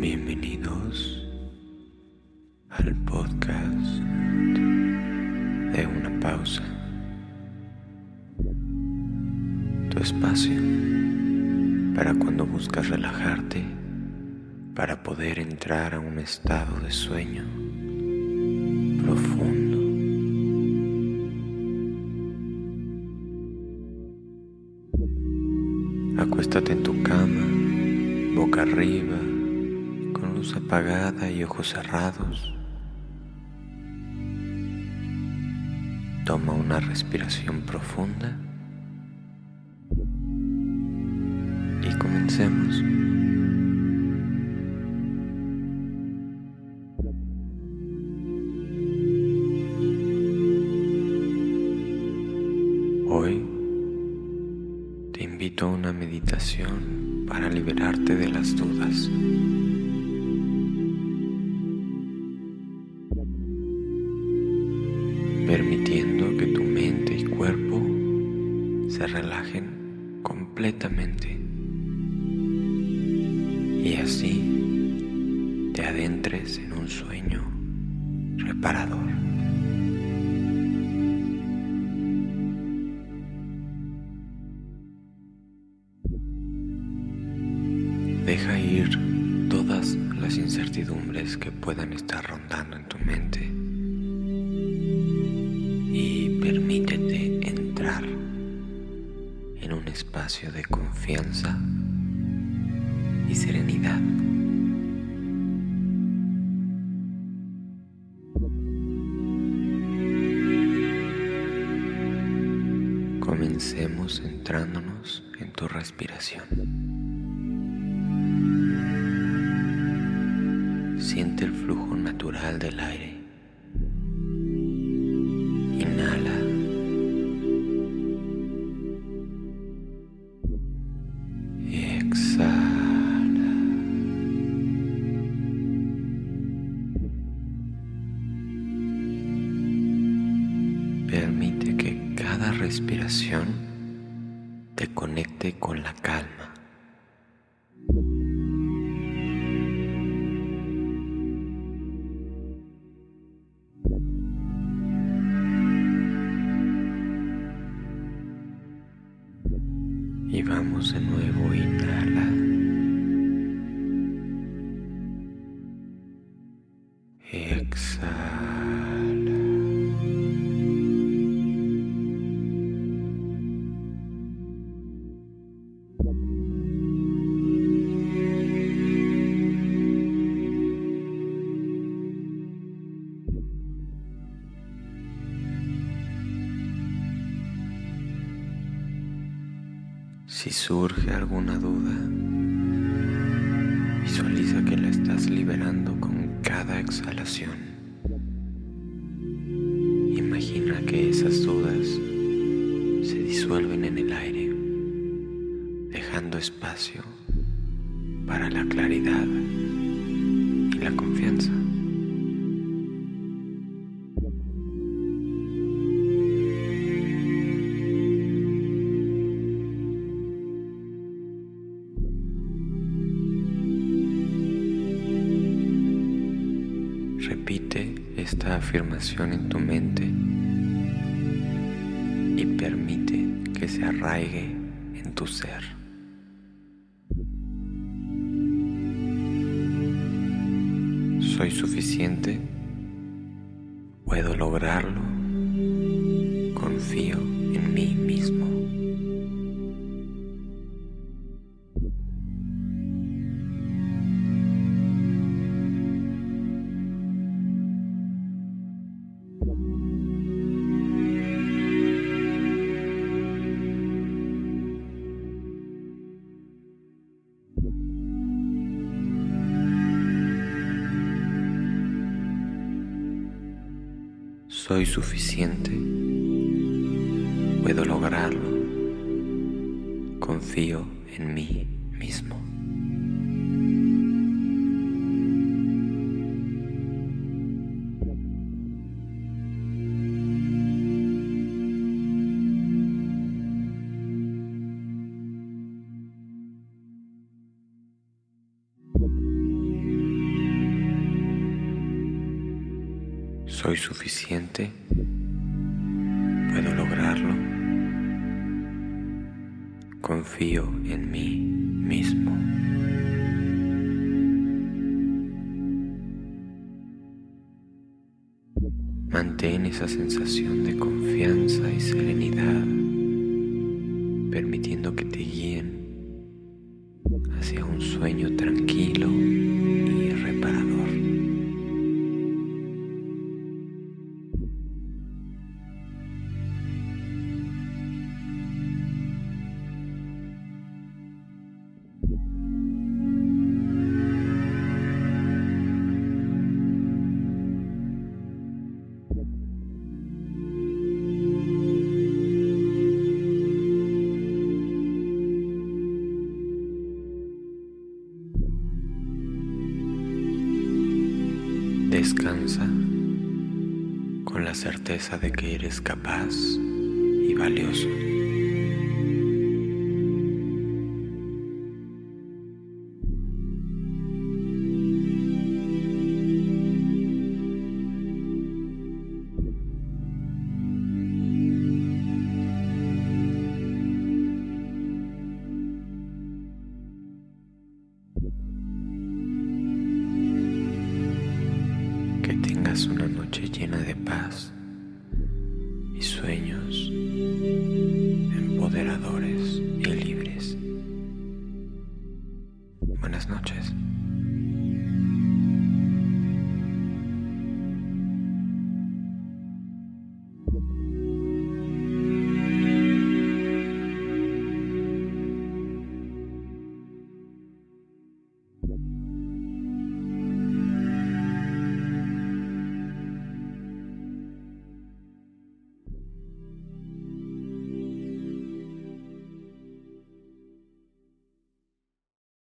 Bienvenidos al podcast de una pausa. Tu espacio para cuando buscas relajarte, para poder entrar a un estado de sueño Acuéstate en tu cama, boca arriba, con luz apagada y ojos cerrados. Toma una respiración profunda y comencemos. Una meditación para liberarte de las dudas. Permitiendo que tu mente y cuerpo se relajen completamente y así te adentres en un sueño reparador. Deja ir todas las incertidumbres que puedan estar rondando en tu mente y permítete entrar en un espacio de confianza y serenidad. Comencemos centrándonos en tu respiración. Siente el flujo natural del aire. Inhala. Y exhala. Permite que cada respiración te conecte con la calma. Y vamos de nuevo, inhala. Si surge alguna duda, visualiza que la estás liberando con cada exhalación. Imagina que esas dudas se disuelven en el aire, dejando espacio para la claridad y la confianza. Repite esta afirmación en tu mente y permite que se arraigue en tu ser. Soy suficiente, puedo lograrlo, confío en mí mismo. Soy suficiente, puedo lograrlo, confío en mí mismo. Soy suficiente. Puedo lograrlo. Confío en mí mismo. Mantén esa sensación de confianza y serenidad, Descansa con la certeza de que eres capaz y valioso. Que tengas una noche llena de paz y sueños empoderadores y libres. Buenas noches.